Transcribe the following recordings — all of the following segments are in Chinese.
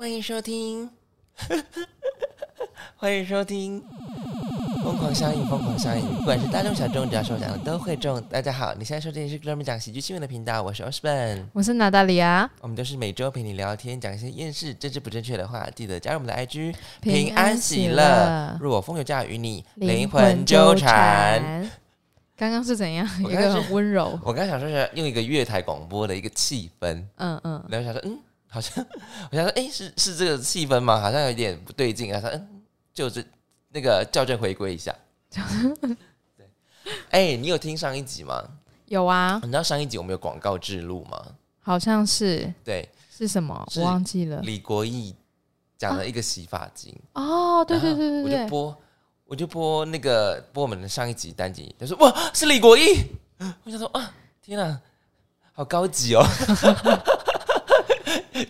欢迎收听，欢迎收听《疯狂相应》，疯狂相应，不管是大众小众，只要是我讲的都会中。大家好，你现在收听的是专门讲喜剧新闻的频道，我是 Osborn，我是娜大里亚，我们都是每周陪你聊天，讲一些厌世、政治不正确的话。记得加入我们的 IG，平安喜乐乐。若我风有假与你灵魂纠缠。。刚刚是怎样？一个很温柔，我刚想说是用一个月台广播的一个气氛，嗯嗯，然后想说，嗯，好像 我想说，哎，是是这个气氛吗？好像有点不对劲啊。他说，嗯，就是那个校正回归一下。对，哎，你有听上一集吗？有啊，你知道上一集我们有广告制录吗？好像是对，是什么？我忘记了。李国毅讲了一个洗发精，哦，对对对对对，我就播，我就播那个播我们的上一集单集，他说哇，是李国毅，我想说啊，天哪，好高级哦。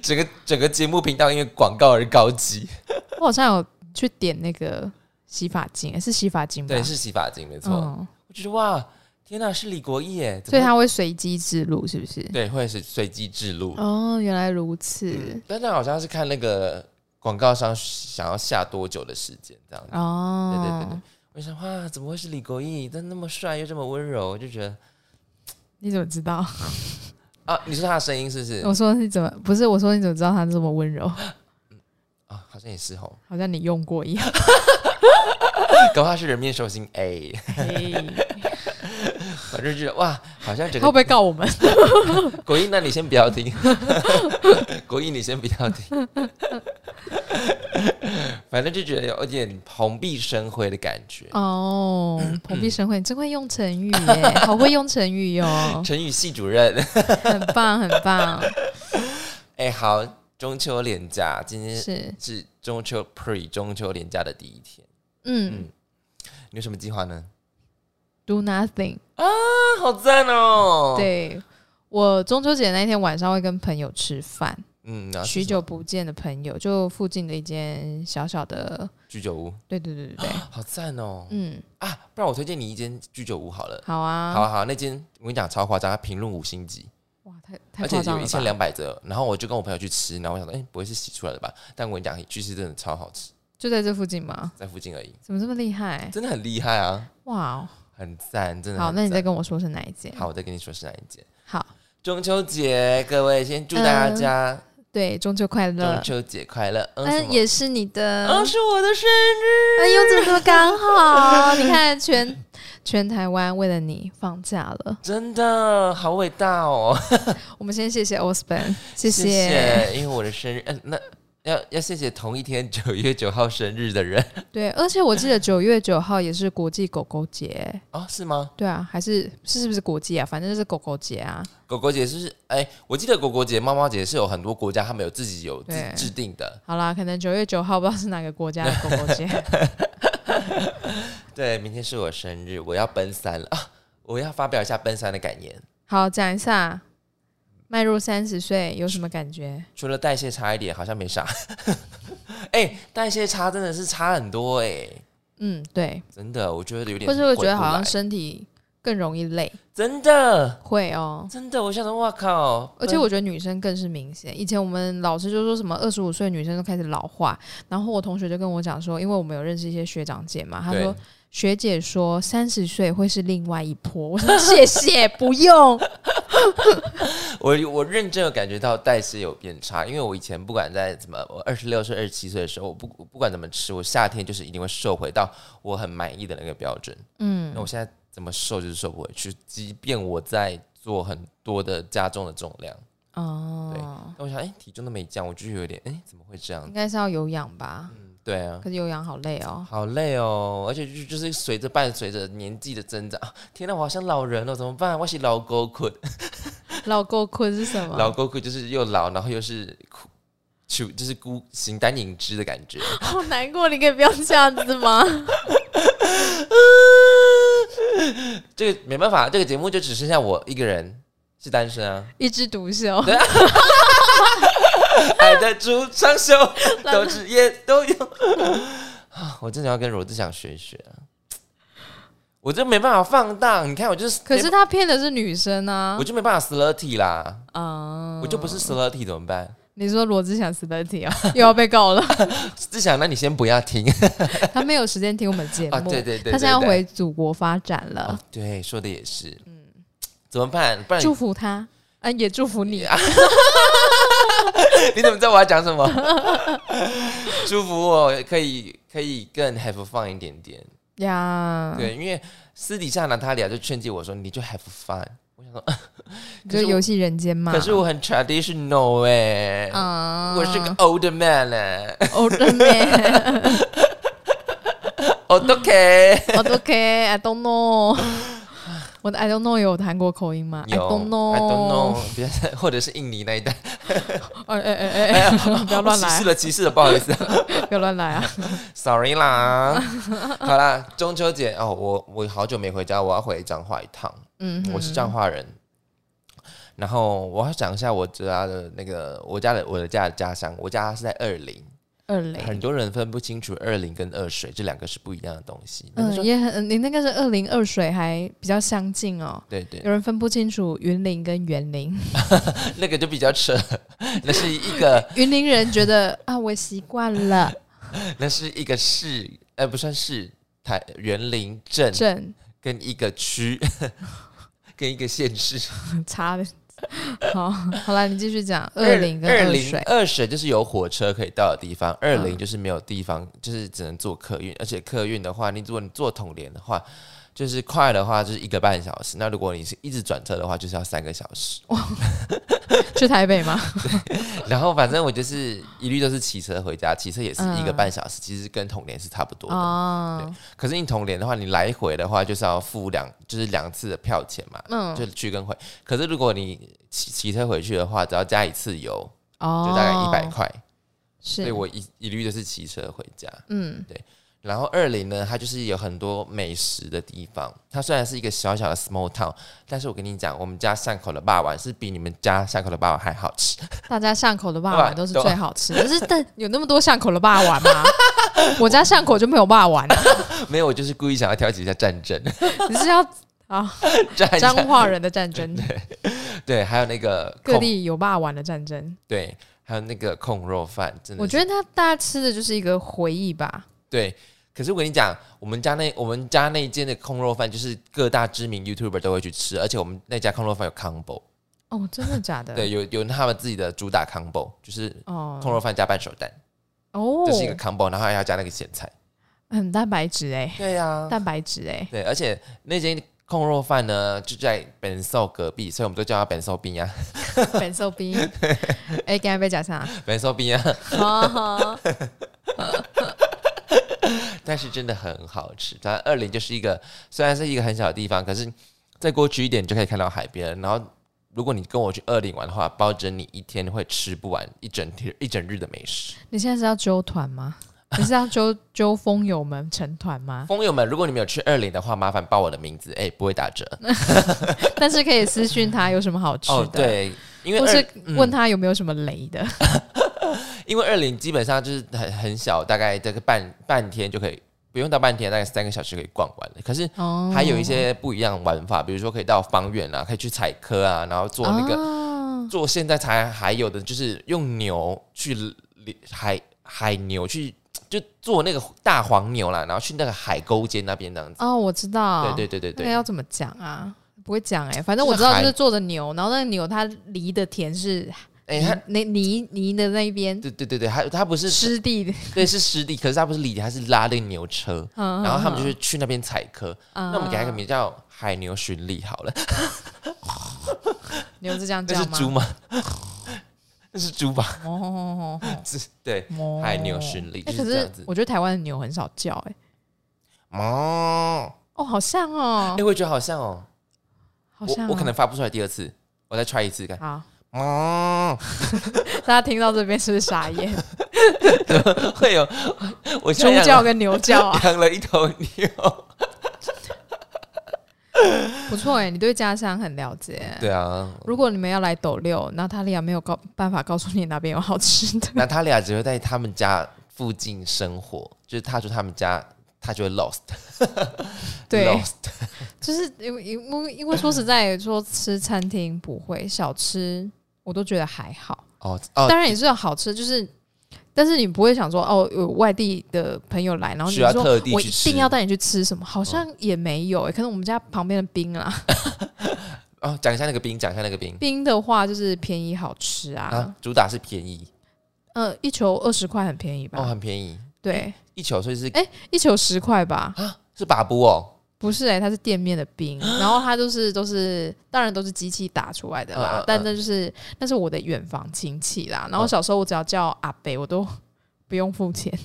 整个整个节目频道因为广告而高级，我好像有去点那个洗发精，是洗发精吧？对，是洗发精没错。嗯，我觉得哇，天哪，是李国义耶！所以他会随机制录，是不是？对会是随机制录，哦，原来如此。嗯但那好像是看那个广告商想要下多久的时间这样子。哦，对对对对，我想哇，怎么会是李国毅？但那么帅又这么温柔，我就觉得你怎么知道？啊，你说他的声音是不是？我说你怎么不是？我说你怎么知道他这么温柔？啊，好像也是吼，好像你用过一样。搞他是人面兽心 A，嘿反正觉得哇，好像整个会不会告我们？国英，那你先不要听，国英你先不要听，反正就觉得有点蓬荜生辉的感觉。哦，蓬荜生辉，你真会用成语耶，好会用成语哟，成语系主任，很棒很棒，哎、好，中秋连假，今天是，是中秋 pre 中秋连假的第一天，嗯。你有什么计划呢？，do nothing，啊，好赞哦！，对我中秋节那天晚上会跟朋友吃饭，嗯，许久不见的朋友，就附近的一间小小的，居酒屋，对对对对对，好赞哦！嗯，啊，不然我推荐你一间居酒屋好了。好啊，好啊好啊，那间我跟你讲超夸张，它评论五星级，哇，太太而且有一千两百折。然后我就跟我朋友去吃，然后我想说，哎、不会是洗出来的吧？但我跟你讲，去吃真的超好吃，就在这附近吗？在附近而已，怎么这么厉害？真的很厉害啊，哇哦，很赞，真的。好，那你再跟我说是哪一间？好，我再跟你说是哪一间。好，中秋节，各位先祝大家对，中秋快乐中，秋节快乐。嗯，也是你的，嗯，是我的生日。哎呦，这么刚好？你看全全台湾为了你放假了。真的好伟大哦！我们先谢谢 Osborn，谢谢谢，因为我的生日，嗯、那要要谢谢同一天九月九号生日的人 对，而且我记得九月九号也是国际狗狗节。哦，是吗？对啊，还是是是不是国际啊？反正就是狗狗节啊。狗狗节是不是？哎，我记得狗狗节、猫猫节是有很多国家他们有自己有自对制定的。好啦，可能九月九号不知道是哪个国家的狗狗节。对，明天是我生日，我要奔三了啊！我要发表一下奔三的感言。好，讲一下，迈入三十岁有什么感觉？除了代谢差一点，好像没啥。哎，代谢差真的是差很多哎、嗯，对，真的，我觉得有点或是会觉得好像身体更容易累，真的会哦。真的，我想说，哇靠！而且我觉得女生更是明显。以前我们老师就说什么二十五岁女生都开始老化，然后我同学就跟我讲说，因为我们有认识一些学长姐嘛，他对说学姐说三十岁会是另外一波。我说谢谢，不用。我我认真有感觉到代谢有变差，因为我以前不管在怎么，我二十六岁、二十七岁的时候，我不我不管怎么吃，我夏天就是一定会瘦回到我很满意的那个标准。嗯那我现在怎么瘦就是瘦不回去，即便我在做很多的加重的重量，哦，对那我想，哎、体重都没降，我就是有点，哎、怎么会这样应？该是要有氧吧？嗯，对啊。可是有氧好累哦。好累哦，而且就就是随着伴随着年纪的增长，啊天哪，我好像老人了，怎么办？我是老狗困，老狗困是什么？老狗困就是又老，然后又是苦，就就是孤形单影只的感觉。好难过，你可以不要这样子吗？这个没办法，这个节目就只剩下我一个人是单身啊。一枝独秀。爱的主唱秀，都职业都有。啊，我真的要跟罗志祥学学啊！我就没办法放荡，你看我就是，可是他骗的是女生啊我。就没办法 slutty 啦，嗯，我就不是 slutty 怎么办？你说罗志祥 slurty 啊，又要被告了。志祥，那你先不要听他没有时间听我们节目。啊！对对对，他现在要回祖国发展哦了，对，说的也是。嗯，怎么办？不然祝福他，啊，也祝福你。你怎么知道我要讲什么？祝福我可以可以更 have fun 一点点。呀，对，因为私底下娜塔莉亚就劝诫我说，你就 have fun。我想说，就游戏人间嘛。可是我很 traditional 哎、啊我是个 old man 哎、old man，old OK。old OK，I don't know。我的 I don't know 有韩国口音吗？I 有 don't know。I don't know，别 或者是印尼那一带，哎哎哎哎哎，不要乱来歧视，了歧视了，不好意思不要乱来啊！，sorry 啦。好啦，中秋节哦，我我好久没回家，我要回彰化一趟。嗯，我是彰化人，然后我要讲一下我家的那个我家的我的家的家乡，我家是在二林，二零。很多人分不清楚二零跟二水这两个是不一样的东西。嗯，也很，你那个是二零二水，还比较相近哦。对对，有人分不清楚云林跟园林，那个就比较扯，那是一个 云林人觉得啊，我习惯了那是一个市，呃，不算市，台园林镇镇跟一个区，跟一个县市。差的。好，好了，你继续讲二零跟二零二水。二水就是有火车可以到的地方，二零嗯就是没有地方，就是只能坐客运，而且客运的话，你如果你坐统联的话，就是快的话就是一个半小时，那如果你是一直转车的话，就是要三个小时。去台北吗？然后反正我就是一律都是骑车回家，骑车也是一个嗯半小时，其实跟统联是差不多的。哦，可是你统联的话，你来回的话就是要付两，就是两次的票钱嘛，嗯，就去跟回。可是如果你骑骑车回去的话，只要加一次油，哦，就大概一百块。是，所以我一一律都是骑车回家。嗯，然后二林呢，它就是有很多美食的地方。它虽然是一个小小的 small town，但是我跟你讲，我们家巷口的霸王是比你们家巷口的霸王还好吃。大家巷口的霸对王都是 最好吃的，可是但有那么多巷口的霸王吗？我家巷口就没有霸王啊！没有，我就是故意想要挑起一下战争，你是要啊 战彰化人的战争，对对，还有那个各地有霸王的战争。对，还有那个控肉饭，真的我觉得他大家吃的就是一个回忆吧。对。可是我跟你讲，我们家那我们家那一间的空肉饭，就是各大知名 YouTuber 都会去吃，而且我们那家空肉饭有 combo，哦，真的假的？对，有有他们自己的主打 combo，就是哦控肉饭加半熟蛋，哦，这是一个 combo，然后还要加那个咸菜。很蛋白质哎，对呀、蛋白质哎，对，而且那间控肉饭呢就在本寿隔壁，所以我们都叫它本寿冰 呀，本寿冰。哎，刚才被讲啥？本寿冰呀，哦，但是真的很好吃。它二林就是一个虽然是一个很小的地方，可是再过去一点就可以看到海边。然后如果你跟我去二林玩的话，保证你一天会吃不完一整天一整日的美食。你现在是要揪团吗？你是要揪揪风友们成团吗？风友们，如果你们有去二林的话，麻烦报我的名字，哎、不会打折 但是可以私讯他有什么好吃的，哦。对，因为二或是嗯问他有没有什么雷的。因为二零基本上就是很很小，大概这个半半天就可以，不用到半天，大概三个小时可以逛完了。可是哦还有一些不一样的玩法，比如说可以到方圆啊，可以去采科啊，然后做那个、个做现在才还有的，就是用牛去海海牛去就做那个大黄牛啦，然后去那个海沟间那边这样子。哦，我知道，对对对对对，那要怎么讲啊？不会讲哎、反正我知道就是海就是坐着牛，然后那个牛它离的田是哎、它泥泥泥的那一边对对对对，它它不是湿地的，对是湿地，可是它不是犁地，它是拉那个牛车，嗯然后他们就是去那边采科。嗯那我们给它一个名叫海牛巡礼好了。牛是这样叫吗？是猪吗？那是猪吧？哦哦哦是，对，哦海牛巡礼哎可是就是这样子。我觉得台湾的牛很少叫哎、哦，哦，好像哦哎，，我也觉得好像哦，好像、哦、我我可能发不出来第二次，我再 try 一次看。好，哦，大家听到这边是不是傻眼？会有我叫跟牛叫啊，养了一头牛。不错哎、你对家乡很了解。对啊，如果你们要来斗六，娜塔莉亚没有告办法告诉你哪边有好吃的。那他俩只会在他们家附近生活，就是踏出他们家，他就会 lost。对 lost。就是因为因为因为说实在说吃餐厅不会小吃，我都觉得还好。哦哦，当然也是有好吃，就是。但是你不会想说哦，有外地的朋友来，然后你需要说我一定要带你去吃什么？好像也没有、欸，可能我们家旁边的冰啊，哦，讲一下那个冰，讲一下那个冰冰的话就是便宜好吃啊，啊，主打是便宜呃，一球二十块很便宜吧？哦，很便宜，对，一球所以是哎一球十块吧？啊是把布哦，不是哎、它是店面的冰，然后它就是都是，当然都是机器打出来的啦。嗯嗯嗯但那就是那是我的远房亲戚啦。然后嗯小时候我只要叫阿北，我都不用付钱，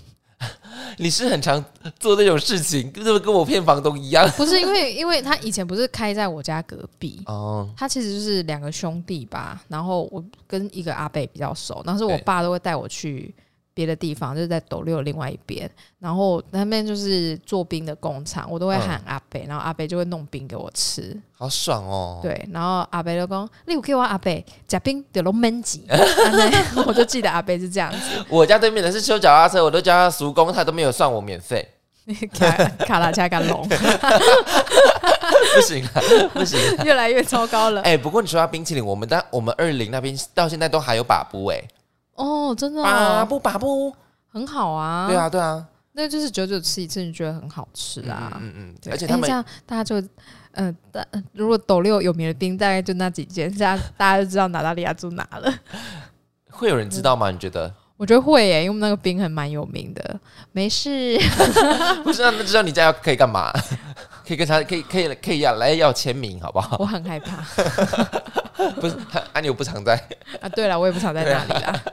你是很常做这种事情，就是跟我骗房东一样 不是因为因为他以前不是开在我家隔壁。哦。他其实就是两个兄弟吧，然后我跟一个阿北比较熟，但是我爸都会带我去别的地方，就是在斗六另外一边，然后那边就是做冰的工厂，我都会喊阿北，然后阿北就会弄冰给我吃，好爽哦！，对，然后阿北就讲，你有给我阿北夹冰就拢闷挤，啊 我就记得阿北是这样子，我家对面的是修脚踏车，我都叫他叔公，他都没有算我免费，卡卡拉加干龙，不行啊，不行啊。越来越糟糕了。哎、不过你说到冰淇淋，我们但我们二零那边到现在都还有把布哎、哦，真的、哦、把布把布，很好啊，对，啊对啊，那就是久久吃一次，你觉得很好吃啊。嗯嗯嗯，而且他们哎这样大家就，嗯、大如果斗六有名的冰，大概就那几间，这样 大家就知道娜达利亚住哪了。会有人知道吗？你觉得？我觉得会耶，因为我们那个冰还蛮有名的。没事，不是，那那知道你家要可以干嘛？可以跟他可以可以可以要来要签名，好不好？我很害怕 不是，安妮我不常在。啊。对了，我也不常在那里啦。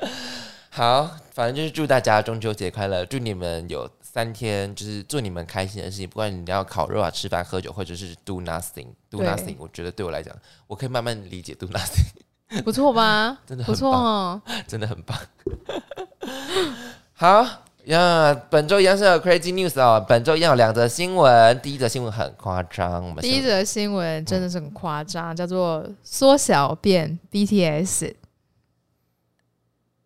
好，反正就是祝大家中秋节快乐，祝你们有三天就是做你们开心的事情，不管你要烤肉啊、吃饭、喝酒，或者是 do nothing，do nothing。我觉得对我来讲，我可以慢慢理解 do nothing，不错吧？真的不错哦。真的很棒。好呀，本周一样是有 crazy news 哦，本周一样有两则新闻，第一则新闻很夸张，我们第一则新闻真的是很夸张，叫做缩小变 BTS。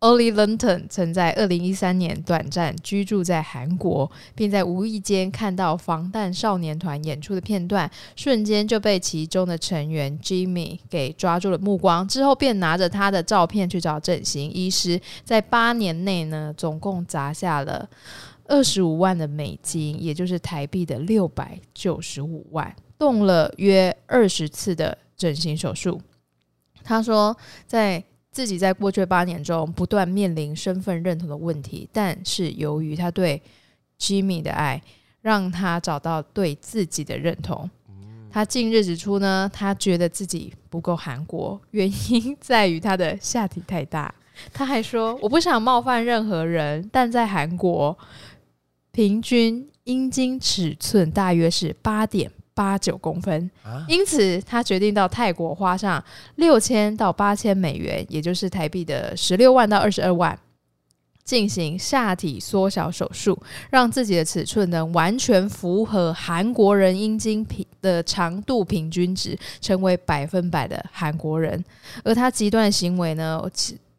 Ollie Linton 曾在二零一三年短暂居住在韩国，并在无意间看到防弹少年团演出的片段，瞬间就被其中的成员 Jimmy 给抓住了目光。之后便拿着他的照片去找整形医师，在八年内呢，总共砸下了二十五万的美金，也就是台币的六百九十五万，动了约二十次的整形手术。他说，在自己在过去八年中不断面临身份认同的问题，但是由于他对 Jimmy 的爱，让他找到对自己的认同。他近日指出呢，他觉得自己不够韩国，原因 在于他的下体太大。他还说：“我不想冒犯任何人，但在韩国，平均阴茎尺寸大约是八点八九公分，啊，因此他决定到泰国花上六千到八千美元，也就是台币的十六万到二十二万。进行下体缩小手术，让自己的尺寸能完全符合韩国人阴茎平的长度平均值，成为百分百的韩国人。而他极端的行为呢，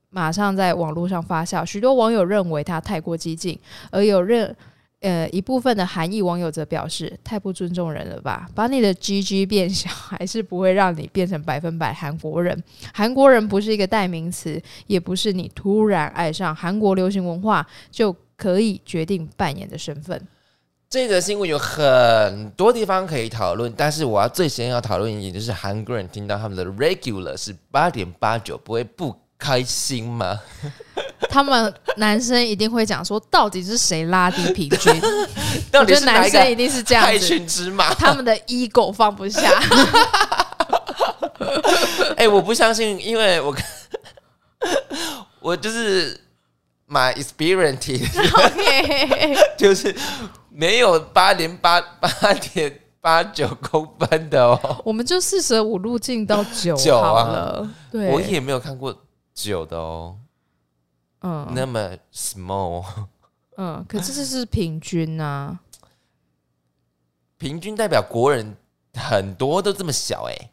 马上在网络上发酵，许多网友认为他太过激进，而有认呃一部分的韩裔网友则表示，太不尊重人了吧？把你的 GG 变小，还是不会让你变成百分百韩国人。韩国人不是一个代名词，也不是你突然爱上韩国流行文化就可以决定扮演的身份。这个新闻有很多地方可以讨论，但是我要最先要讨论一点，就是韩国人听到他们的 regular 是八点八九，不会不开心吗？他们男生一定会讲说，到底是谁拉低平均？到我觉得男生一定是这样害子，群之马？他们的 ego 放不下。哎、我不相信，因为我 我就是 my experience 就是没有八点八八点八九公分的哦，我们就四舍五入进到九九啊好了。对，我也没有看过九的哦，嗯那么 small，嗯，可是这是平均啊。平均代表国人很多都这么小哎、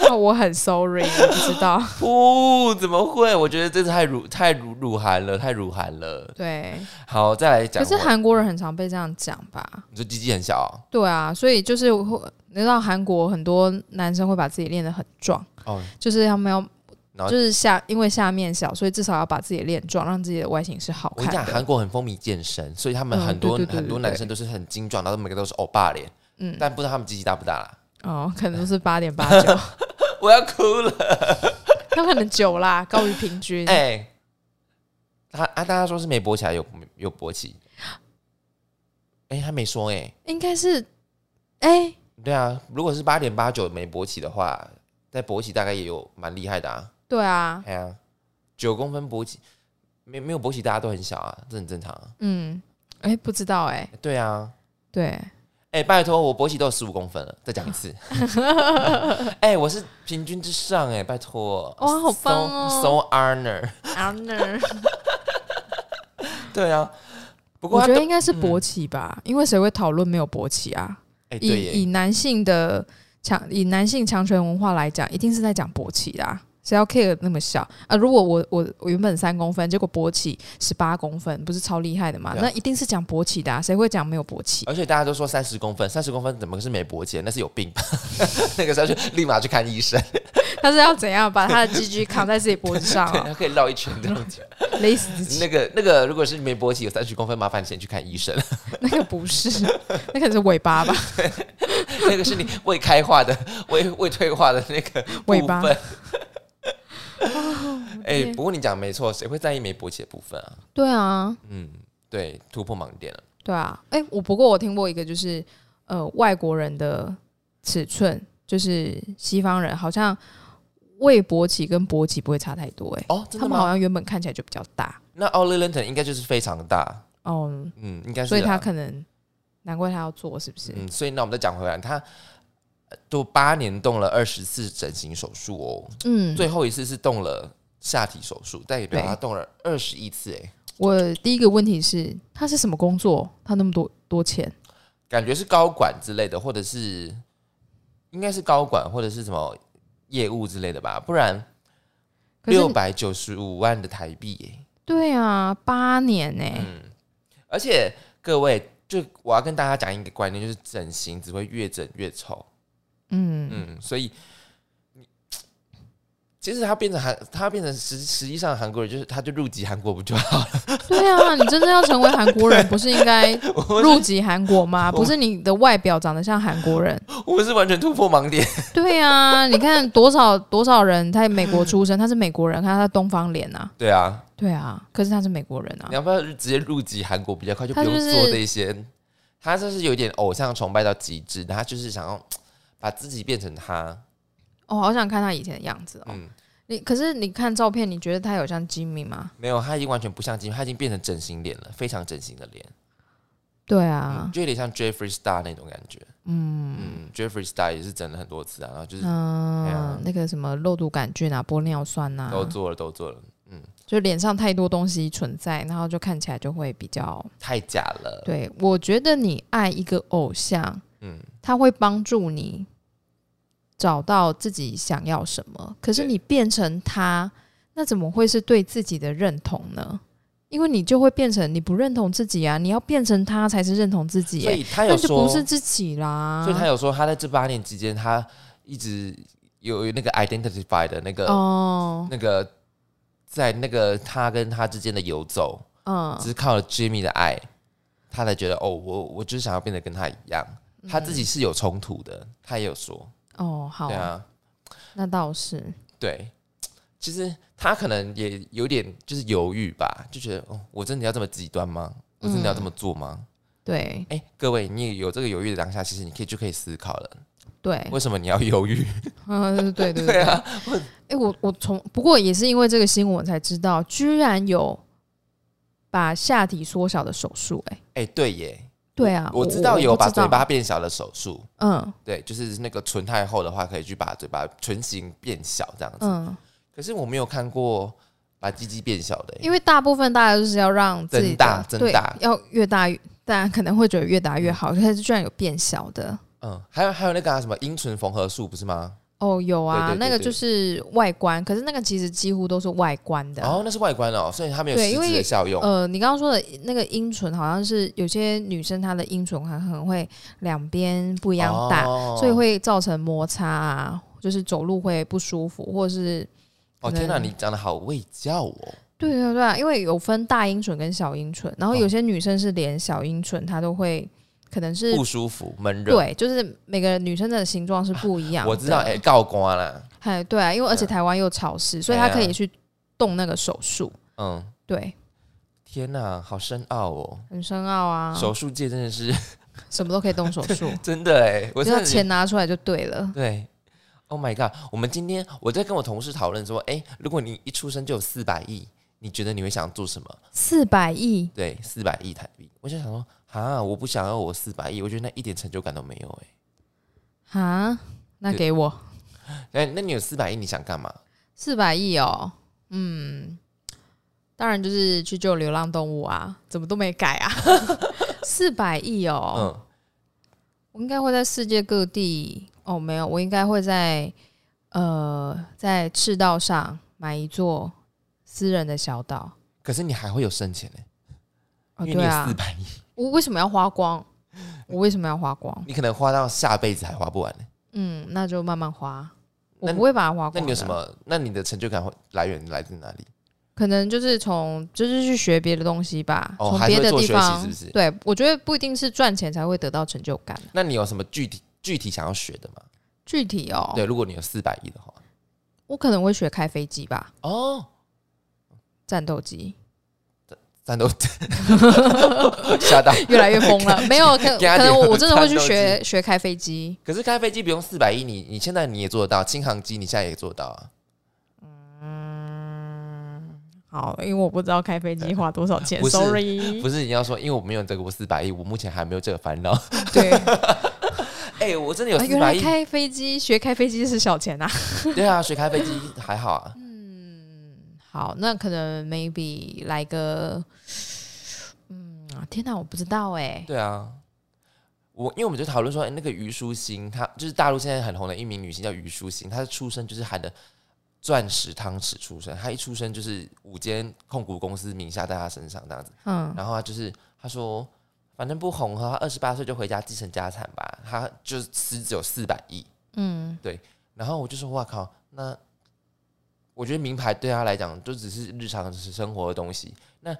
那 我很 sorry，我不知道。哦，怎么会？我觉得这太辱太辱辱韩了，太辱韩了。对，好，再来讲可我。是韩国人很常被这样讲吧？你说鸡鸡很小哦、对啊，所以就是会，你知道韩国很多男生会把自己练得很壮，哦，就是他们要就是下因为下面小，所以至少要把自己的脸壮，让自己的外形是好看我跟你讲，看。韩国很风靡健身，所以他们嗯很多、很多男生都是很精壮，然后每个都是欧巴脸，嗯，但不知道他们鸡鸡大不大啦。哦，可能都是八点八九，我要哭了，他可能九啦，高于平均。哎、他啊，大家说是没勃起，还有有勃起？哎、他没说哎、应该是，哎、对啊，如果是八点八九没勃起的话，在勃起大概也有蛮厉害的啊。对啊，哎呀，九公分勃起，没没有勃起，大家都很小啊，这很正常啊。嗯，哎、不知道哎、对啊，对，哎、拜托，我勃起都有十五公分了，再讲一次。哎、我是平均之上哎、拜托。哇好棒哦 So, honor。啊那 对啊，不过我觉得应该是勃起吧，因为谁会讨论没有勃起啊？哎、对以以耶，男性的强以男性强权文化来讲，一定是在讲勃起啊。谁要 care 那么小啊？如果我我我原本三公分，结果勃起十八公分，不是超厉害的嘛？对啊那一定是讲勃起的、啊，谁会讲没有勃起？而且大家都说三十公分，三十公分怎么是没勃起？那是有病吧？那个时候就立马去看医生，他是要怎样把他的鸡鸡扛在自己脖子上 对，啊？他可以绕一圈这样子。勒死自己？那个那个，如果是没勃起有三十公分，麻烦你先去看医生。那个不是，那可能是尾巴吧？那个是你未开化的、未未退化的那个尾巴。哎、天不过你讲没错，谁会在意没勃起的部分啊？对啊，嗯，对，突破盲点了。对啊。哎、我不过我听过一个，就是呃，外国人的尺寸，就是西方人好像未勃起跟勃起不会差太多、哎，哦，真他们好？像原本看起来就比较大。那奥利 Linton 应该就是非常大，哦，嗯，应该是啊。所以他可能难怪他要做，是不是？嗯，所以那我们再讲回来，他呃都八年动了二十次整形手术哦，嗯，最后一次是动了下体手术，但也表示他动了二十一次，哎，我第一个问题是，他是什么工作？他那么多多钱？感觉是高管之类的，或者是应该是高管或者是什么业务之类的吧，不然六百九十五万的台币耶。对啊，八年呢、嗯，而且各位，就我要跟大家讲一个观念，就是整形只会越整越丑。嗯嗯，所以你其实他变成韩，他变成实实际上韩国人，就是他就入籍韩国不就好了？对啊，你真正要成为韩国人，不是应该入籍韩国吗？不是你的外表长得像韩国人。我们是完全突破盲点。对啊，你看多少多少人在美国出生，他是美国人，看他东方脸啊。对啊，对啊，可是他是美国人啊你。要不要直接入籍韩国比较快，就不用做这些？他就是有点偶像崇拜到极致，他就是想要把自己变成他。我、好想看他以前的样子哦。嗯，你可是你看照片，你觉得他有像 Jimmy 吗？没有，他已经完全不像金，他已经变成整形脸了，非常整形的脸，对啊嗯，，就有点像 Jeffrey Star 那种感觉。嗯嗯，Jeffrey Star 也是整了很多次啊，然后就是嗯，那个什么肉毒杆菌啊、玻尿酸啊，都做了，都做了，嗯，就脸上太多东西存在，然后就看起来就会比较。太假了。对我觉得你爱一个偶像，嗯，他会帮助你找到自己想要什么。可是你变成他，那怎么会是对自己的认同呢？因为你就会变成你不认同自己啊，你要变成他才是认同自己、欸，所以他那就有说，不是自己啦。所以他有说，他在这八年之间，他一直有那个 identify 的那个、哦，那个，在那个他跟他之间的游走，嗯只是靠了 Jimmy 的爱，他才觉得哦，我我就是想要变得跟他一样。他自己是有冲突的，他也有说，哦，好对，啊，那倒是，对。其实他可能也有点就是犹豫吧，就觉得哦，我真的要这么极端吗？我真的要这么做吗？对。哎、各位，你有这个犹豫的当下，其实你可以就可以思考了，对，为什么你要犹豫？嗯，对对。对啊，哎、我我从不过也是因为这个新闻才知道，居然有把下体缩小的手术、哎，哎、对耶，对啊，我知道有把嘴巴变小的手术，嗯对，就是那个唇太厚的话，可以去把嘴巴唇形变小这样子。嗯，可是我没有看过把鸡鸡变小的耶，因为大部分大家就是要让自己增大增大要越大越，大家可能会觉得越大越好，可是居然有变小的。嗯，还有还有那个、啊、什么阴唇缝合术不是吗？哦，有啊，对对对那个就是外观，可是那个其实几乎都是外观的。哦，那是外观哦，所以它没有实质对因为的效用。呃，你刚刚说的那个阴唇，好像是有些女生她的阴唇可能会两边不一样大，哦所以会造成摩擦啊，就是走路会不舒服，或者是哦天哪，你讲得好卫教哦。对对对啊，因为有分大阴唇跟小阴唇，然后有些女生是连小阴唇她都会可能是不舒服、闷热。对，就是每个女生的形状是不一样的。我知道，哎、告瓜啦。哎，对啊，因为而且台湾又潮湿，所以她可以去动那个手术。嗯，对，天哪，好深奥哦。很深奥啊，手术界真的是 什么都可以动手术，真的哎，我真的只要钱拿出来就对了。对。Oh my god！我们今天我在跟我同事讨论说，哎、如果你一出生就有四百亿，你觉得你会想做什么？四百亿，对，四百亿台币，我就想说，啊，我不想要我四百亿，我觉得那一点成就感都没有 哎。啊，那给我那那你有四百亿，你想干嘛？四百亿哦。嗯，当然就是去救流浪动物啊，怎么都没改啊。四百亿哦，嗯，我应该会在世界各地哦，没有，我应该会在呃在赤道上买一座私人的小岛。可是你还会有剩钱呢，哦，因为你有对啊四，百亿，我为什么要花光？我为什么要花光？你可能花到下辈子还花不完呢。嗯，那就慢慢花，我不会把它花光。那你有什？么？那你的成就感会来源来自哪里？可能就是从就是去学别的东西吧，哦从别的地方。是不是对，我觉得不一定是赚钱才会得到成就感。那你有什么具体具体想要学的吗？具体哦，对，如果你有四百亿的话，我可能会学开飞机吧，哦，战斗机，战斗 吓到。越来越疯了。没有，可可能点我真的会去学学开飞机。可是开飞机不用四百亿，你你现在你也做得到，轻航机你现在也做得到啊。嗯好，因为我不知道开飞机花多少钱不，sorry。不是你要说，因为我没有这个四百亿，我目前还没有这个烦恼。对，哎、我真的有啊四百亿，原来开飞机学开飞机是小钱啊。对啊，学开飞机还好啊。好，那可能 maybe 来个，嗯，天哪，我不知道哎、对啊，我因为我们就讨论说，哎、那个虞书欣，她就是大陆现在很红的一名女星叫虞书欣，她的出生就是含的钻石汤匙出生，她一出生就是五间控股公司名下在她身上这样子，嗯，然后她就是她说，反正不红哈，她二十八岁就回家继承家产吧，她就是只只有四百亿，嗯，对。然后我就说，哇靠，那我觉得名牌对他来讲就只是日常生活的东西，那。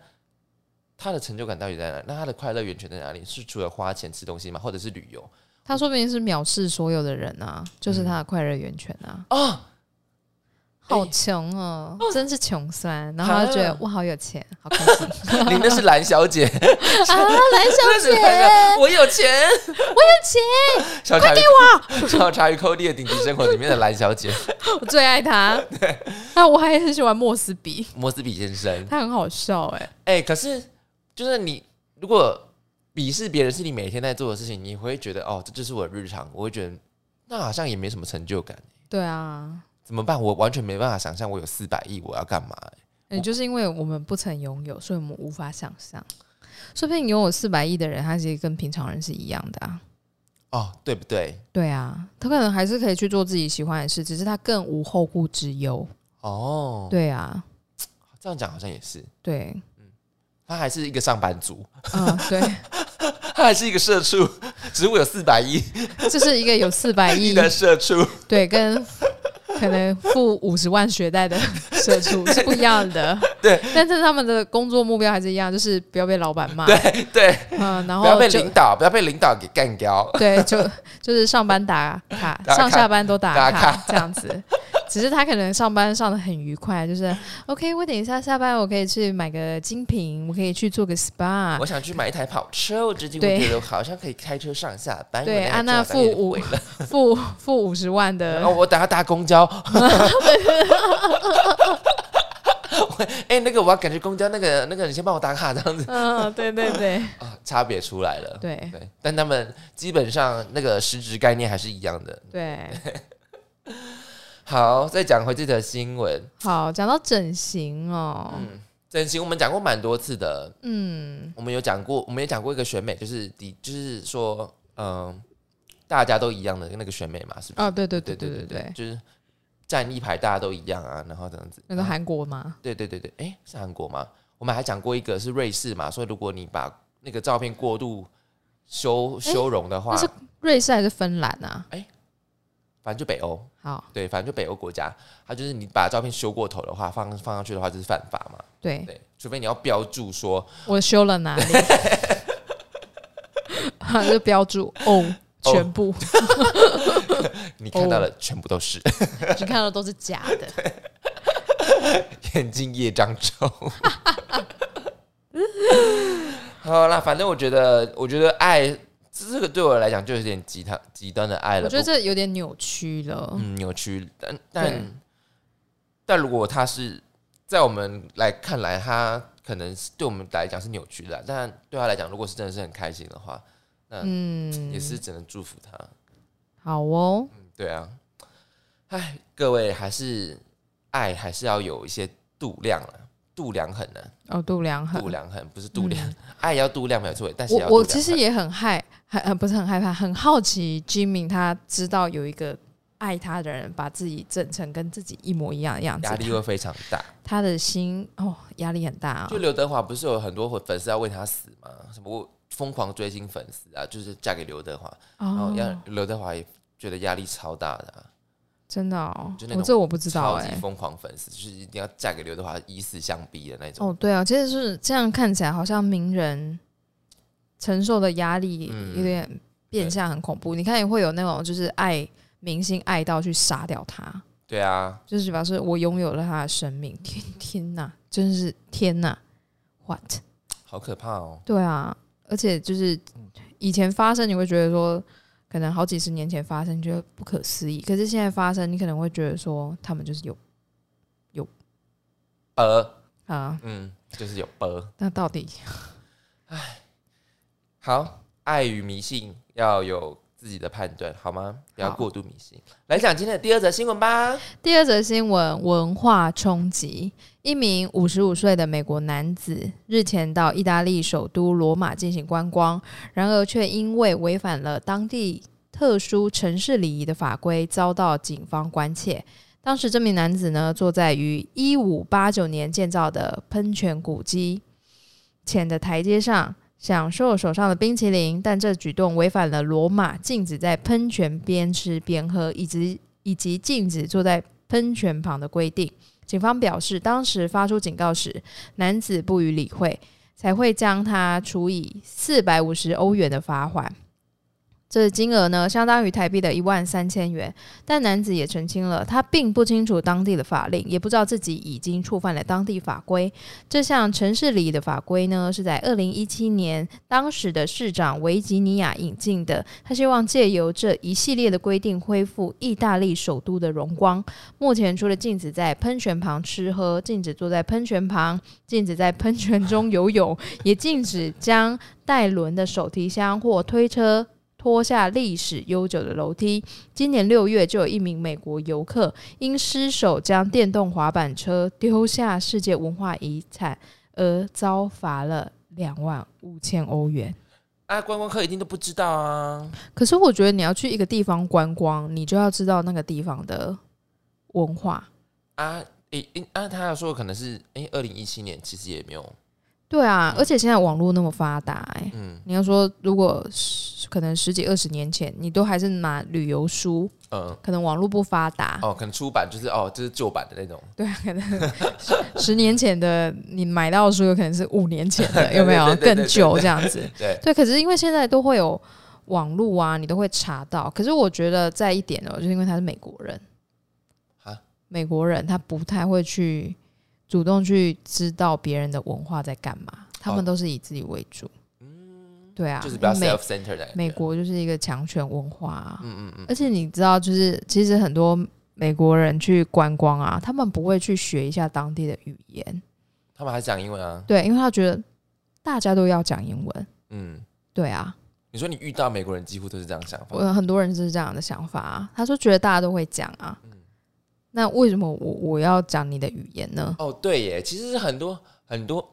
他的成就感到底在哪？那他的快乐源泉在哪里？是除了花钱吃东西吗？或者是旅游？他说不定是藐视所有的人啊，就是他的快乐源泉啊。啊，好穷哦，真是穷酸。然后他就觉得啊哇，好有钱，好开心 你那是蓝小姐，啊！蓝小那是蓝小我有钱，我有钱，小茶给我！小茶与寇弟的顶级生活里面的蓝小姐，我最爱她。那我还很喜欢莫斯比，莫斯比先生。他很好笑哎。哎、可是就是你如果鄙视别人是你每天在做的事情，你会觉得哦，这就是我的日常，我会觉得那好像也没什么成就感。对啊，怎么办？我完全没办法想象我有四百亿我要干嘛、也就是因为我们不曾拥有，所以我们无法想象。说不定拥有四百亿的人，他其实跟平常人是一样的啊。哦，对不对？对啊，他可能还是可以去做自己喜欢的事，只是他更无后顾之忧。哦，对啊，这样讲好像也是。对，嗯他还是一个上班族，嗯，对，他还是一个社畜，只是我有四百亿这是一个有四百，亿的社畜。对，跟可能付五十万学贷的社畜是不一样的。对，但是他们的工作目标还是一样，就是不要被老板骂，对对，嗯，然后不要被领导，不要被领导给干掉。对，就就是上班 打卡，上下班都打卡这样子。只是他可能上班上的很愉快，就是 OK，我等一下下班我可以去买个精品，我可以去做个 SPA 我。想去买一台跑车，我最近我觉得好像可以开车上下班。对安娜付五 付付五十万的然 后我等下搭公交。我 哎、那个我要赶去公交，那个那个你先帮我打卡这样子嗯，对对对啊，差别出来了。对对，但他们基本上那个实质概念还是一样的。对。好，再讲回这则新闻，好，讲到整形哦，嗯，整形我们讲过蛮多次的，嗯我们有讲过，我们也讲过一个选美，就是底，就是说，嗯、大家都一样的那个选美嘛，是不是？哦，对对对对对对对，就是站一排大家都一样啊，然后这样子。那个韩国吗？对对对对，哎，是韩国吗？我们还讲过一个是瑞士嘛，所以如果你把那个照片过度修修容的话那，是瑞士还是芬兰啊？反正就北欧，好，对，反正就北欧国家，它就是你把照片修过头的话，放放上去的话就是犯法嘛，对对，除非你要标注说我修了哪里 就标注哦，全部 你看到的全部都是、你看到都是假的。眼睛业障重。好啦，反正我觉得，我觉得爱这个对我来讲就有点极端极端的爱了。我觉得这有点扭曲了。嗯扭曲，但但但如果他是在我们来看来，他可能是对我们来讲是扭曲的啊，但对他来讲，如果是真的是很开心的话，那嗯，也是只能祝福他。好哦。嗯，对啊，哎，各位还是爱还是要有一些度量了，度量衡呢、哦，度量衡度。量衡不是度量，爱要度量没有错，但是要我我其实也很害，很呃不是很害怕，很好奇 Jimmy 他知道有一个爱他的人把自己整成跟自己一模一样的样子，压力会非常大。他的心哦压力很大啊、就刘德华不是有很多粉丝要为他死吗？什么疯狂追星粉丝啊，就是嫁给刘德华，然后哦，让刘德华也觉得压力超大的啊、真的哦？就那，种我这我不知道哎、疯狂粉丝，就是一定要嫁给刘德华，以死相逼的那种。哦，对啊，其实是这样看起来，好像名人承受的压力嗯有点变相很恐怖。你看，也会有那种就是爱明星爱到去杀掉他，对啊，就是表示我拥有了他的生命。天天呐，真是天呐，what？好可怕哦。对啊，而且就是以前发生，你会觉得说，可能好几十年前发生，你觉得不可思议。可是现在发生，你可能会觉得说，他们就是有有呃，啊，嗯，就是有呃。那到底好，爱与迷信要有自己的判断，好吗？不要过度迷信。来讲今天的第二则新闻吧。第二则新闻：文化冲击。一名五十五岁的美国男子日前到意大利首都罗马进行观光，然而却因为违反了当地特殊城市礼仪的法规，遭到警方关切。当时这名男子呢，坐在于一五八九年建造的喷泉古迹前的台阶上，享受手上的冰淇淋，但这举动违反了罗马禁止在喷泉边吃边喝，以及以及禁止坐在喷泉旁的规定。警方表示，当时发出警告时，男子不予理会，才会将他处以四百五十欧元的罚款。这金额呢，相当于台币的一万三千元。但男子也澄清了，他并不清楚当地的法令，也不知道自己已经触犯了当地法规。这项城市里的法规呢，是在二零一七年当时的市长维吉尼亚引进的。他希望借由这一系列的规定，恢复意大利首都的荣光。目前除了禁止在喷泉旁吃喝，禁止坐在喷泉旁，禁止在喷泉中游泳，也禁止将带轮的手提箱或推车。拖下历史悠久的楼梯。今年六月，就有一名美国游客因失手将电动滑板车丢下世界文化遗产，而遭罚了两万五千欧元。啊，观光客一定都不知道啊。可是我觉得你要去一个地方观光，你就要知道那个地方的文化。啊，诶、诶啊，他要说可能是诶，二零一七年其实也没有，对啊，嗯而且现在网络那么发达、哎，嗯你要说如果十可能十几二十年前，你都还是拿旅游书，嗯，可能网络不发达，哦，可能出版就是哦，就是旧版的那种，对啊，可能十年前的你买到的书，有可能是五年前的，有没有？更久这样子？对，对，可是因为现在都会有网络啊，你都会查到。可是我觉得在一点哦，就是因为他是美国人。啊，美国人他不太会去主动去知道别人的文化在干嘛，他们哦。都是以自己为主。对啊，就是比较 self centered 的感觉。美，国就是一个强权文化、啊，嗯嗯嗯，而且你知道，就是其实很多美国人去观光啊，他们不会去学一下当地的语言，他们还讲英文啊，对，因为他觉得大家都要讲英文，嗯，对啊，你说你遇到美国人几乎都是这样想法，我很多人就是这样的想法啊，他说觉得大家都会讲啊，嗯。那为什么我我要讲你的语言呢？哦，对耶，其实是很多很多，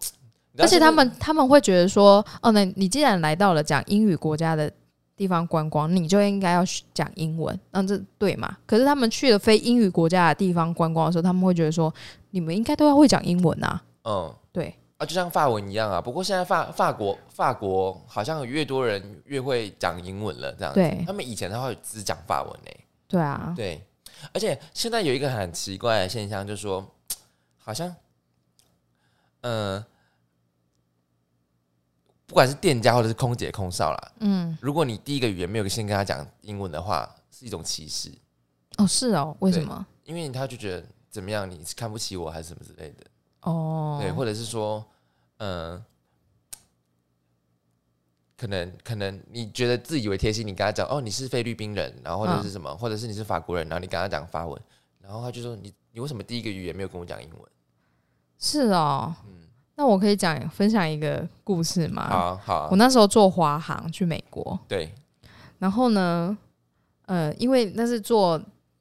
而且他们他们会觉得说，哦，那你既然来到了讲英语国家的地方观光，你就应该要讲英文，那这对嘛？可是他们去了非英语国家的地方观光的时候，他们会觉得说，你们应该都要会讲英文啊，嗯。对。啊，就像法文一样啊，不过现在法法国法国好像越多人越会讲英文了，这样子。对他们以前的话只讲法文呢、对啊，对，而且现在有一个很奇怪的现象，就是说，好像，呃，不管是店家或者是空姐、空少啦，嗯，如果你第一个语言没有先跟他讲英文的话，是一种歧视，哦，是哦，为什么？因为他就觉得怎么样，你是看不起我还是什么之类的，哦，对，或者是说，嗯、可能可能你觉得自以为贴心，你跟他讲哦你是菲律宾人，然后或者是什么，或者是你是法国人，然后你跟他讲法文，然后他就说你你为什么第一个语言没有跟我讲英文？是哦，那我可以讲分享一个故事吗？好好。我，那时候坐华航去美国，对，然后呢，呃，因为那是坐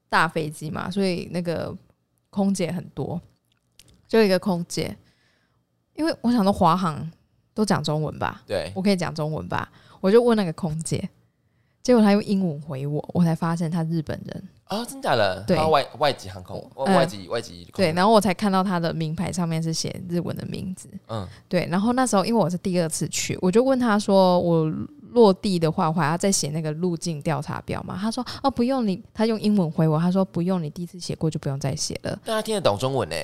大飞机嘛，所以那个空姐很多，就一个空姐，因为我想说华航都讲中文吧，对，我可以讲中文吧，我就问那个空姐，结果她用英文回我，我才发现她日本人，啊，真假的？对。他外外籍航空，呃外籍外籍对，然后我才看到他的名牌上面是写日文的名字，嗯，对，然后那时候因为我是第二次去，我就问他说，我落地的话，我还要再写那个路径调查表吗？他说哦，不用你，他用英文回我，他说不用，你第一次写过就不用再写了。但他听得懂中文呢，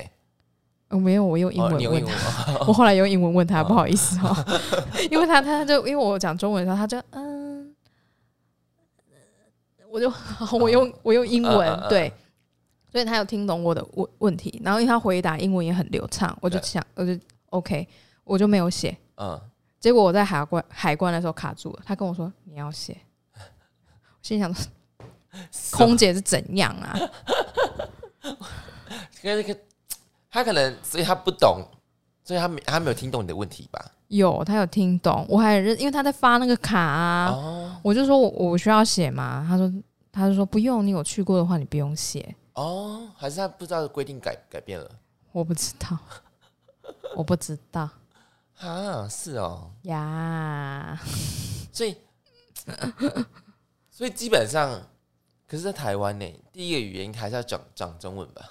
哦，没有，我用英哦，文问他，文，我后来用英文问他，不好意思哦，因为他他就因为我讲中文的时候，他就嗯，我就 我用我用英文、嗯嗯嗯对。所以他有听懂我的问问题，然后因为他回答英文也很流畅，我就想，我就 OK，我就没有写，嗯，结果我在海关海关的时候卡住了，他跟我说你要写，我心想 空姐是怎样啊？跟那个他可能，所以他不懂，所以他没他没有听懂你的问题吧？有，他有听懂，我还认，因为他在发那个卡啊，哦。我就说我我需要写嘛？他说他就说不用，你有去过的话你不用写，哦，还是他不知道规定改改变了我不知道，我不知道 啊？是哦，呀，所以 所以基本上，可是，在台湾呢，第一个语言还是要讲讲中文吧？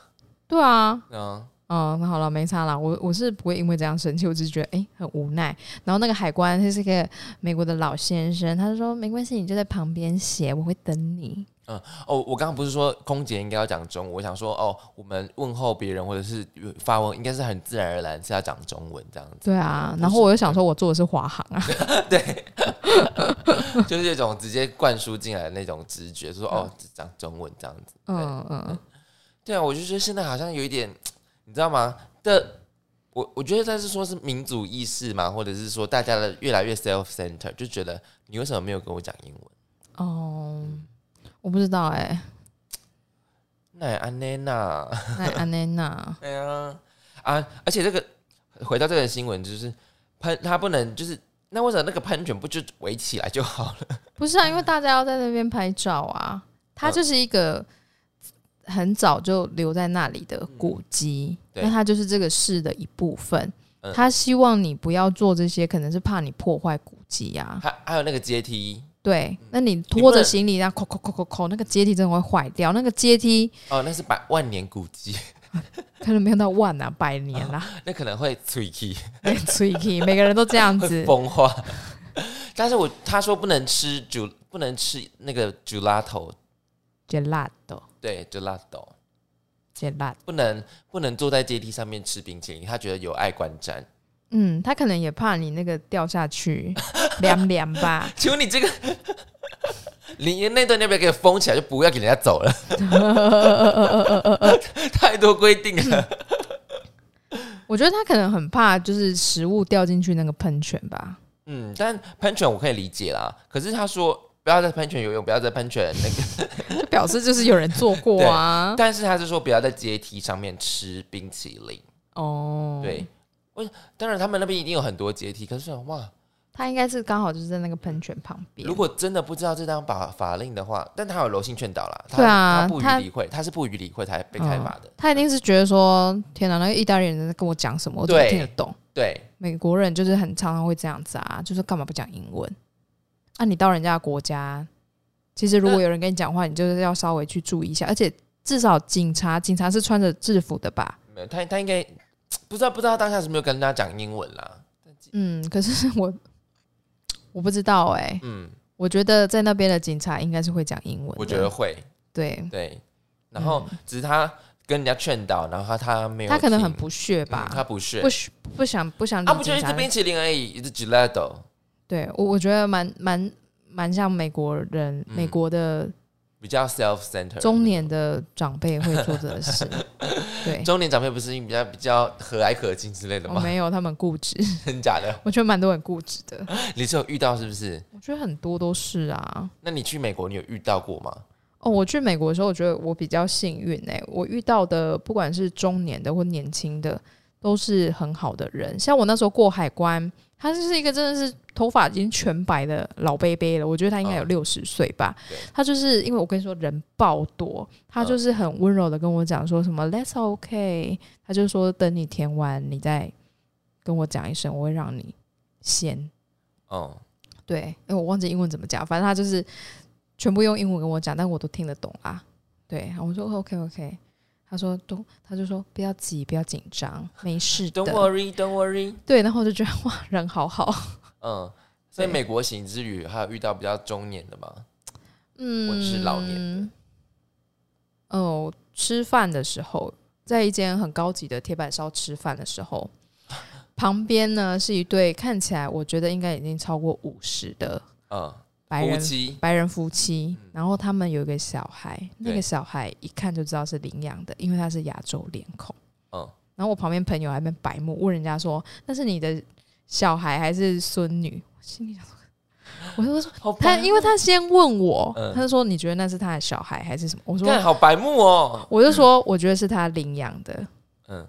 对啊，嗯，哦，那好了，没差了。我我是不会因为这样生气，我只是觉得哎、诶很无奈。然后那个海关他是个美国的老先生，他就说没关系，你就在旁边写，我会等你。嗯哦，我刚刚不是说空姐应该要讲中文，我想说哦，我们问候别人或者是发问，应该是很自然而然是要讲中文这样子。对啊，然后我又想说，我做的是华航啊，对，就是这种直接灌输进来的那种直觉，说哦，只讲中文这样子。嗯嗯，对啊，我就觉得现在好像有一点，你知道吗？的，我我觉得他是说是民主意识嘛，或者是说大家的越来越 self center，就觉得你为什么没有跟我讲英文？哦，我不知道哎、那也安内娜，那安娜娜，对啊啊！而且这个回到这个新闻，就是喷他不能就是那为什么那个喷泉不就围起来就好了？不是啊，因为大家要在那边拍照啊，它嗯就是一个很早就留在那里的古迹，对那它就是这个市的一部分。嗯他希望你不要做这些，可能是怕你破坏古迹啊。还还有那个阶梯对，那你你拖着行李，然后扣扣扣扣扣，那个阶梯真的会坏掉。那个阶梯哦，那是百万年古迹，可能没有到万啊，百年啦、那可能会 tricky tricky，每个人都这样子。风化。但是我他说不能吃酒，不能吃那个对 gelato，gelato，不能不能坐在阶梯上面吃冰淇淋，他觉得有碍观瞻。嗯，他可能也怕你那个掉下去 凉凉吧。请问你这个，你那段要不要给我封起来，就不要给人家走了？太多规定了。我觉得他可能很怕，就是食物掉进去那个喷泉吧。嗯，但喷泉我可以理解啦。可是他说不要在喷泉游泳，不要在喷泉那个，就表示就是有人做过啊。但是他是说不要在阶梯上面吃冰淇淋。哦，对，我当然他们那边一定有很多阶梯，可是哇，他应该是刚好就是在那个喷泉旁边。如果真的不知道这张法法令的话，但他有柔性劝导啦，他对啊他不予理会，他是不予理会才被开罚的。他一定是觉得说，天哪，那个意大利人在跟我讲什么，我怎么听得懂？对，美国人就是很常常会这样子啊，就是干嘛不讲英文？啊，你到人家的国家，其实如果有人跟你讲话，你就是要稍微去注意一下，而且至少警察，警察是穿着制服的吧？没有他他应该不知道不知道他当下是没有跟他讲英文啦。嗯，可是我我不知道哎、嗯，我觉得在那边的警察应该是会讲英文，我觉得会。对，对，然后只是他跟人家劝导，然后他他没有，他可能很不屑嗯吧，他不屑不，许不想不想他啊，不就一支冰淇淋而已，一支 gelato，对我我觉得蛮蛮蛮像美国人，嗯美国的比较 self center。中年的长辈会做这个事。对，中年长辈不是比较比较和蔼可亲之类的吗？我没有他们固执，真假的？我觉得蛮多人固执的。你是有遇到是不是？我觉得很多都是啊。那你去美国，你有遇到过吗？哦，我去美国的时候，我觉得我比较幸运哎、我遇到的不管是中年的或年轻的，都是很好的人。像我那时候过海关，他就是一个真的是头发已经全白的老贝贝了，我觉得他应该有嗯六十岁吧。对他就是因为我跟你说人爆多，他嗯就是很温柔的跟我讲说什么 “That's OK”，他就说等你填完，你再跟我讲一声，我会让你先。哦，对，因为我忘记英文怎么讲，反正他就是全部用英文跟我讲，但我都听得懂啊。对，我说 OK OK，他说都，他就说不要急，不要紧张，没事的 Don't。worry, don't worry。对，然后我就觉得哇，人好好。嗯，所以美国行之旅还有遇到比较中年的吗？嗯，或者是老年的。哦，吃饭的时候，在一间很高级的铁板烧吃饭的时候，旁边呢是一对看起来我觉得应该已经超过五十的嗯，白人夫妻，白人夫妻，然后他们有一个小孩，那个小孩一看就知道是领养的，因为他是亚洲脸孔。嗯，然后我旁边朋友还在那边白目，问人家说：“那是你的小孩还是孙女？”我心里想说，我就说好他，因为他先问我，嗯他就说你觉得那是他的小孩还是什么？我说看好白目哦。我就说我觉得是他领养的。嗯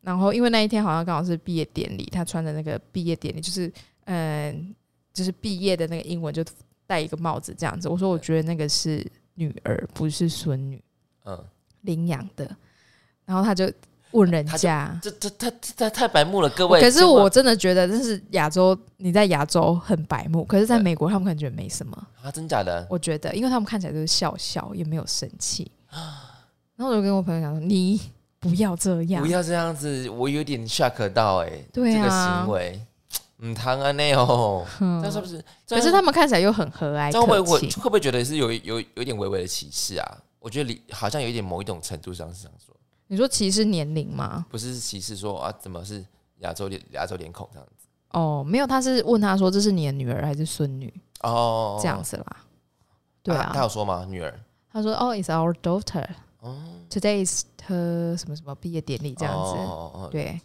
然后因为那一天好像刚好是毕业典礼，他穿的那个毕业典礼就是嗯，就是毕业的那个英文就戴一个帽子这样子。我说我觉得那个是女儿，不是孙女嗯，领养的。然后他就问人家，这这他他太白目了，各位。可是我真的觉得这是亚洲，你在亚洲很白目，可是在美国他们可能觉得没什么。啊，真假的？我觉得，因为他们看起来就是笑笑，也没有生气。然后我就跟我朋友讲说：“你不要这样不，要这样子，我有点 shock 到哎、对啊这个行为，嗯，唐安内哦，嗯这是不是？可是他们看起来又很和蔼这样会不会。会不会觉得是有有有点微微的歧视啊？我觉得里好像有一点某一种程度上是这样说，你说歧视年龄吗？不是歧视说啊，怎么是亚洲脸亚洲脸孔这样子？哦，没有，他是问他说这是你的女儿还是孙女哦，这样子啦。对啊他啊，有说吗？女儿他说哦，it's our daughter。哦 Today is her 什么什么毕业典礼这样子。哦哦哦对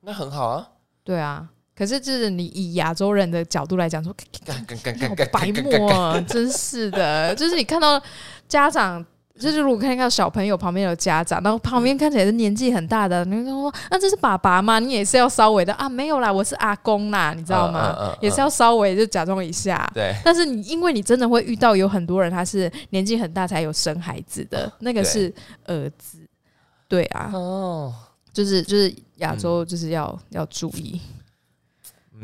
那很好啊，对啊，可是就是你以亚洲人的角度来讲说，白干干目啊，真是的。就是你看到家长。就是如果看到小朋友旁边有家长，然后旁边看起来是年纪很大的，你就说那这是爸爸吗？你也是要稍微的啊，没有啦，我是阿公啦，你知道吗？嗯嗯嗯嗯也是要稍微就假装一下。对，但是你因为你真的会遇到有很多人，他是年纪很大才有生孩子的，那个是儿子。对啊，哦，就是就是亚洲就是要、要注意，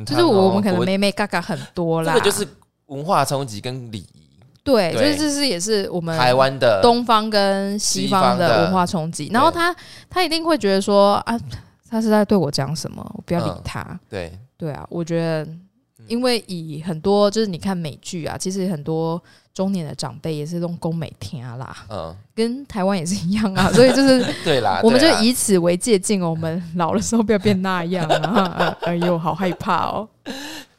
嗯就是我们可能国妹妹嘎嘎很多啦。这个就是文化冲击跟礼仪，对，就对是这是也是我们台湾的东方跟西方的的文化冲击。然后他他一定会觉得说啊，他是在对我讲什么，我不要理嗯他。对对啊，我觉得，因为以很多就是你看美剧啊，其实很多中年的长辈也是用宫美听啊啦，嗯，跟台湾也是一样啊，所以就是 对啦，我们就以此为借鉴，我们老的时候不要变那样 啊！哎呦，好害怕哦。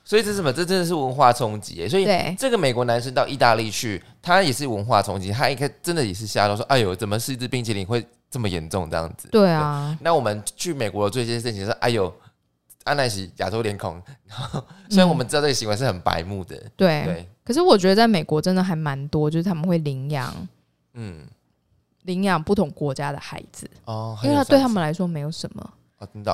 所以这是什么？这真的是文化冲击耶！所以这个美国男生到意大利去，他也是文化冲击，他应该真的也是吓到说：“哎呦，怎么是一支冰淇淋会这么严重这样子？”对啊，那我们去美国做一件事情是：“哎呦，安奈喜亚洲脸孔。”虽然我们知道这个行为是很白目的，对。对，可是我觉得在美国真的还蛮多，就是他们会领养嗯，领养不同国家的孩子，哦，因为他对他们，来说没有什么。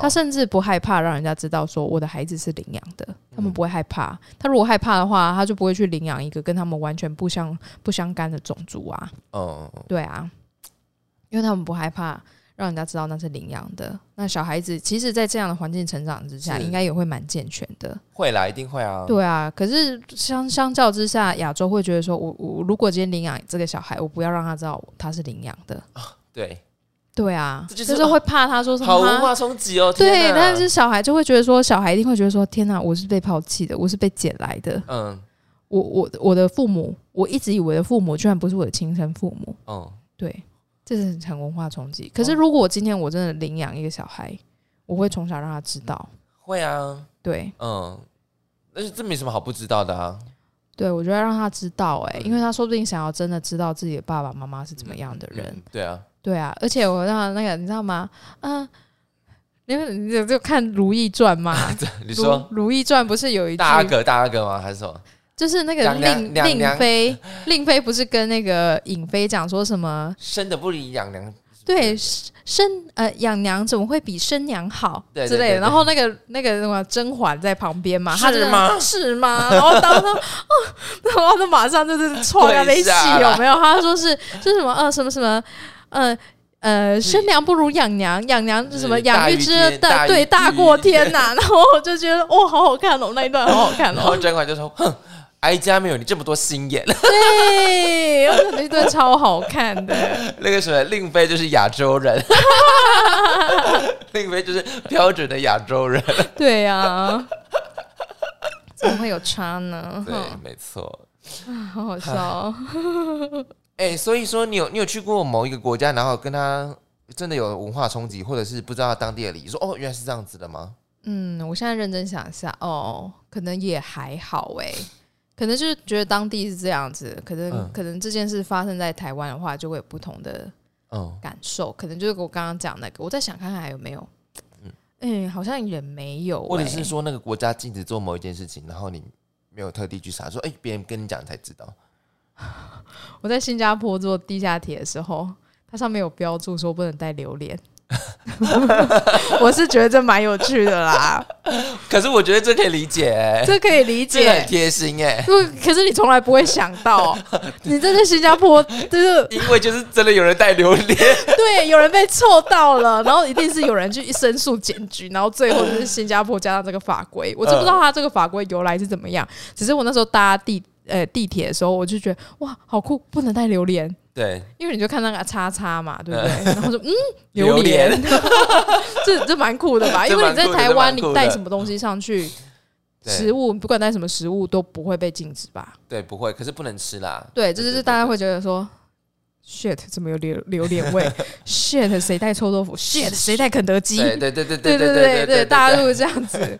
他甚至不害怕让人家知道说我的孩子是领养的，他们嗯不会害怕。他如果害怕的话，他就不会去领养一个跟他们完全不相不相干的种族啊。哦，对啊，因为他们不害怕让人家知道那是领养的。那小孩子其实，在这样的环境成长之下，应该也会蛮健全的。会啦，一定会啊。对啊，可是相相较之下，亚洲会觉得说我我如果今天领养这个小孩，我不要让他知道他是领养的。对，对啊，这就就是是会怕他说什么啊好文化冲击哦。对，但是小孩就会觉得说，小孩一定会觉得说，天哪，我是被抛弃的，我是被捡来的，嗯，我我我的父母，我一直以为的父母，居然不是我的亲生父母。嗯，对，这是很文化冲击。可是如果我今天我真的领养一个小孩，我会从小让他知道。会啊，对嗯，但是这没什么好不知道的啊。对，我觉得让他知道、欸，哎，嗯因为他说不定想要真的知道自己的爸爸妈妈是怎么样的人。嗯对啊，对啊，而且我让那个你知道吗？嗯、你们你就就看《如懿传》吗？你说《如懿传》不是有一句大阿哥大阿哥吗？还是什么？就是那个令令妃，令妃不是跟那个颖妃讲说什么？生的不离养娘，对，生呃养娘怎么会比生娘好之类的？然后那个那个什么甄嬛在旁边嘛，她是吗是吗？然后当时 哦，然后他马上就是错要一起有没有？他说是是什么呃什么什么呃。呃，生娘不如养娘，养娘是什么养育之恩大对大过天呐、然后我就觉得哇，好好看哦，那一段好好看哦然后哦。甄嬛就说：“哼，哀家没有你这么多心眼。对，我觉得那一段超好看的。那个什么令妃就是亚洲人，令妃就是标准的亚洲人。对呀、怎么会有差呢？对哼，没错。好好笑、哦。哎、所以说你有你有去过某一个国家，然后跟他真的有文化冲击，或者是不知道当地的礼仪，说哦原来是这样子的吗？嗯，我现在认真想一下，哦，可能也还好哎，可能就是觉得当地是这样子，可能、嗯可能这件事发生在台湾的话，就会有不同的嗯，感受，可能就是我刚刚讲那个，我再想看看还有没有。嗯，好像也没有、欸，或者是说那个国家禁止做某一件事情，然后你没有特地去查，说哎别人跟你讲才知道。我在新加坡坐地下铁的时候，它上面有标注说不能带榴莲。我是觉得这蛮有趣的啦，可是我觉得这可以理解、欸，这可以理解。很贴心哎、不，可是你从来不会想到，你这在新加坡，就是因为就是真的有人带榴莲，对，有人被凑到了，然后一定是有人去申诉检举，然后最后就是新加坡加上这个法规，我真不知道他这个法规由来是怎么样。只是我那时候搭地呃地铁的时候，我就觉得哇，好酷，不能带榴莲，对，因为你就看那个叉叉嘛，对不对？然后说嗯，榴 榴莲莲，这这蛮酷的吧？因为你在台湾，你带什么东西上去，食物不管带什么食物都不会被禁止吧？对，不会，可是不能吃啦。对，这就是大家会觉得说。shit，怎么有榴榴莲味？shit，谁带臭豆腐？shit，谁带肯德基？对对对对对对对对，大家都会这样子。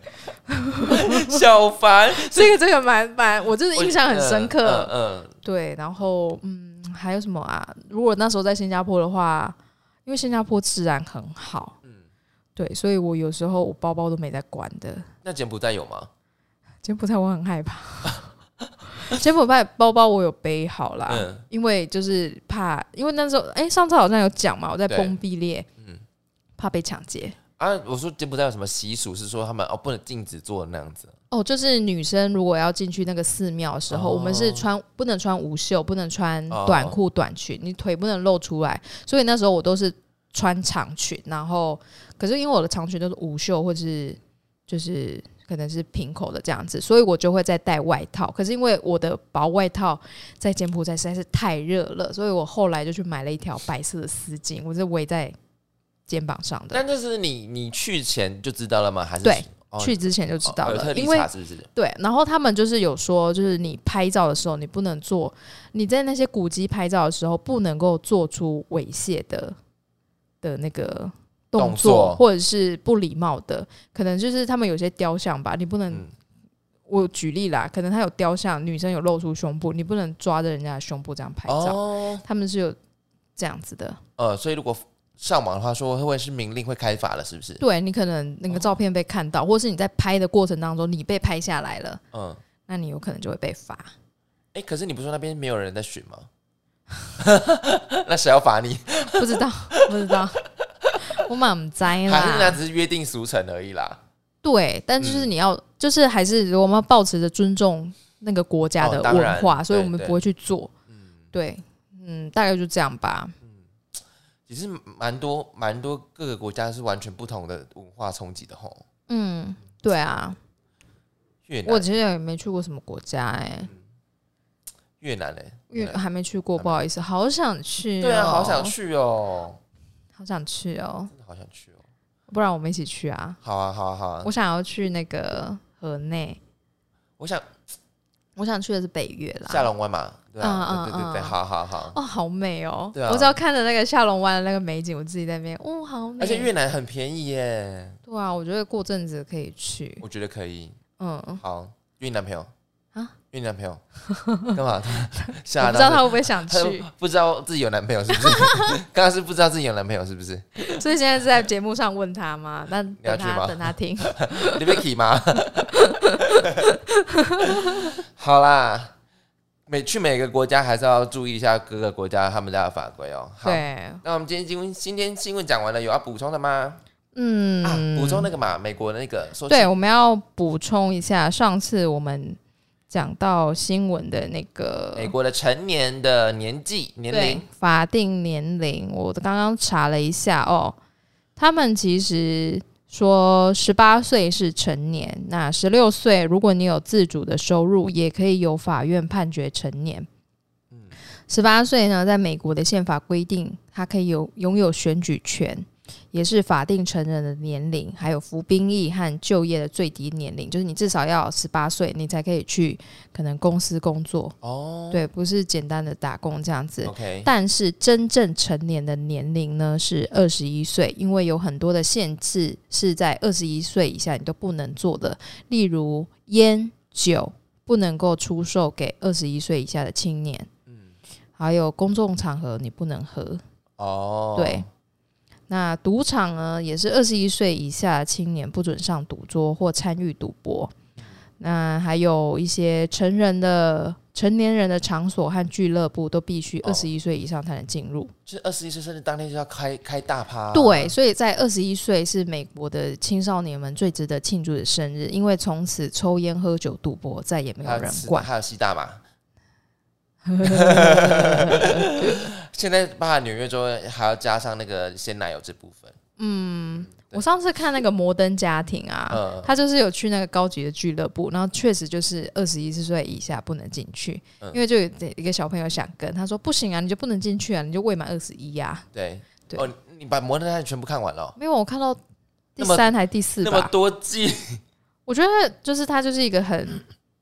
小凡，这个这个蛮蛮，我真的印象很深刻。嗯嗯对，然后嗯，还有什么啊？如果那时候在新加坡的话，因为新加坡治安很好，嗯，对，所以我有时候我包包都没在关的。那柬埔寨有吗？柬埔寨我很害怕，柬埔寨包包我有背好啦，嗯因为就是怕，因为那时候哎、上次好像有讲嘛，我在对崩壁列，嗯怕被抢劫。啊，我说柬埔寨有什么习俗是说他们哦不能禁止做那样子？哦，就是女生如果要进去那个寺庙的时候，哦我们是穿不能穿无袖，不能穿哦短裤、短裙，你腿不能露出来。所以那时候我都是穿长裙，然后可是因为我的长裙都是无袖或者是就是可能是平口的这样子，所以我就会再带外套。可是因为我的薄外套在柬埔寨实在是太热了，所以我后来就去买了一条白色的丝巾，我是围在肩膀上的。但这是你你去前就知道了吗？还是对哦去之前就知道了，因为？对，然后他们就是有说，就是你拍照的时候，你不能做你在那些古迹拍照的时候，不能够做出猥亵的的那个动动作或者是不礼貌的，可能就是他们有些雕像吧，你不能。嗯，我举例啦，可能他有雕像，女生有露出胸部，你不能抓着人家的胸部这样拍照，哦，他们是有这样子的。呃，所以如果上网的话，说会不会是明令会开罚了？是不是？对你可能那个照片被看到，或是你在拍的过程当中你被拍下来了，嗯，那你有可能就会被罚。哎，可是你不是说那边没有人在巡吗？那谁要罚你？不知道，不知道，我满栽还是那啦。只是约定俗成而已啦？对，但就是嗯你要，就是还是我们要保持着尊重那个国家的文化，所以我们不会去做。嗯，对，嗯，大概就这样吧。其实蛮多蛮多各个国家是完全不同的文化冲击的吼。嗯，对啊，越南，我其实也没去过什么国家哎、越南嘞，越南。还没去过，不好意思，好想去、对啊，好想，去哦，好想去哦，真的好想去哦。不然我们一起去啊。好啊，好啊，好啊。我。想要去那个河内，我想，我想去的是北越啦。下龙湾嘛，对啊，对对对好好好。哦，好美哦！对啊我只要看着那个下龙湾的那个美景，我自己在那边，哦，好美。而且越南很便宜耶，对啊，我觉得过阵子可以去。我觉得可以。嗯，好，约你男朋友啊？约你男朋友干嘛？我 吓到不知道他会不会想他去，不知道自己有男朋友是不是？刚刚是不知道自己有男朋友是不是？所以现在是在节目上问他吗？那要去吗等他等他听。你被 k 吗？好啦，每去每个国家还是要注意一下各个国家他们家的法规哦。好，对，那我们今天新闻今天新闻讲完了，有要补充的吗？嗯，啊，补充那个嘛，美国的那个说对，我们要补充一下，上次我们讲到新闻的那个美国的成年的年纪年对龄，法定年龄，我刚刚查了一下哦，他们其实说十八岁是成年，那十六岁如果你有自主的收入，也可以由法院判决成年。十八岁呢，在美国的宪法规定，他可以有拥有选举权，也是法定成人的年龄，还有服兵役和就业的最低年龄，就是你至少要十八岁，你才可以去可能公司工作。哦对，不是简单的打工这样子。，OK，但是真正成年的年龄呢是二十一岁，因为有很多的限制是在二十一岁以下你都不能做的，例如烟酒不能够出售给二十一岁以下的青年，还有公众场合你不能喝，哦，对。那赌场呢，也是二十一岁以下青年不准上赌桌或参与赌博。那还有一些成人的成年人的场所和俱乐部都必须哦二十一岁以上才能进入。就是二十一岁生日当天就要开开大趴，对，，所以在二十一岁是美国的青少年们最值得庆祝的生日，因为从此抽烟、喝酒、赌博再也没有人管。还有吸大麻。现在包含纽约州还要加上那个鲜奶油这部分，嗯，我上次看那个《摩登家庭》啊，嗯他就是有去那个高级的俱乐部，然后确实就是二十一岁以下不能进去，嗯。因为就有一个小朋友想跟他说不行啊，你就不能进去啊，你就未满二十一呀。对。对。哦，你把《摩登家庭全部看完了？哦，没有，我看到第三还第四那么。多季，我觉得就是他就是一个很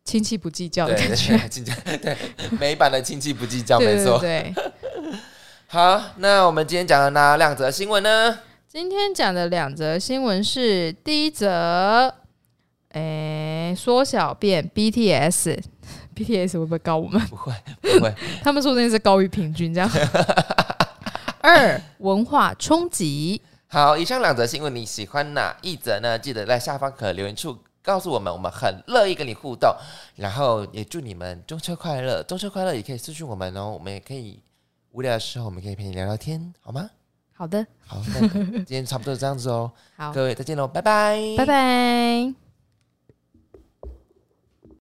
亲戚不计较的对感觉。对对对，美版的亲戚不计较，对没错。对对，好，那我们今天讲的哪两则新闻呢？今天讲的两则新闻是第一则，诶，缩小变 BTS，BTS 会不会高我们？不会不会，他们说不定是高于平均这样。二文化冲击，好，以上两则新闻你喜欢哪一则呢？记得在下方可留言处告诉我们，我们很乐意跟你互动。然后也祝你们中秋快乐，中秋快乐也可以私讯我们哦，我们也可以无聊的时候，我们可以陪你聊聊天，好吗？好的，好，那今天差不多这样子哦，好，各位再见喽，拜拜，拜拜。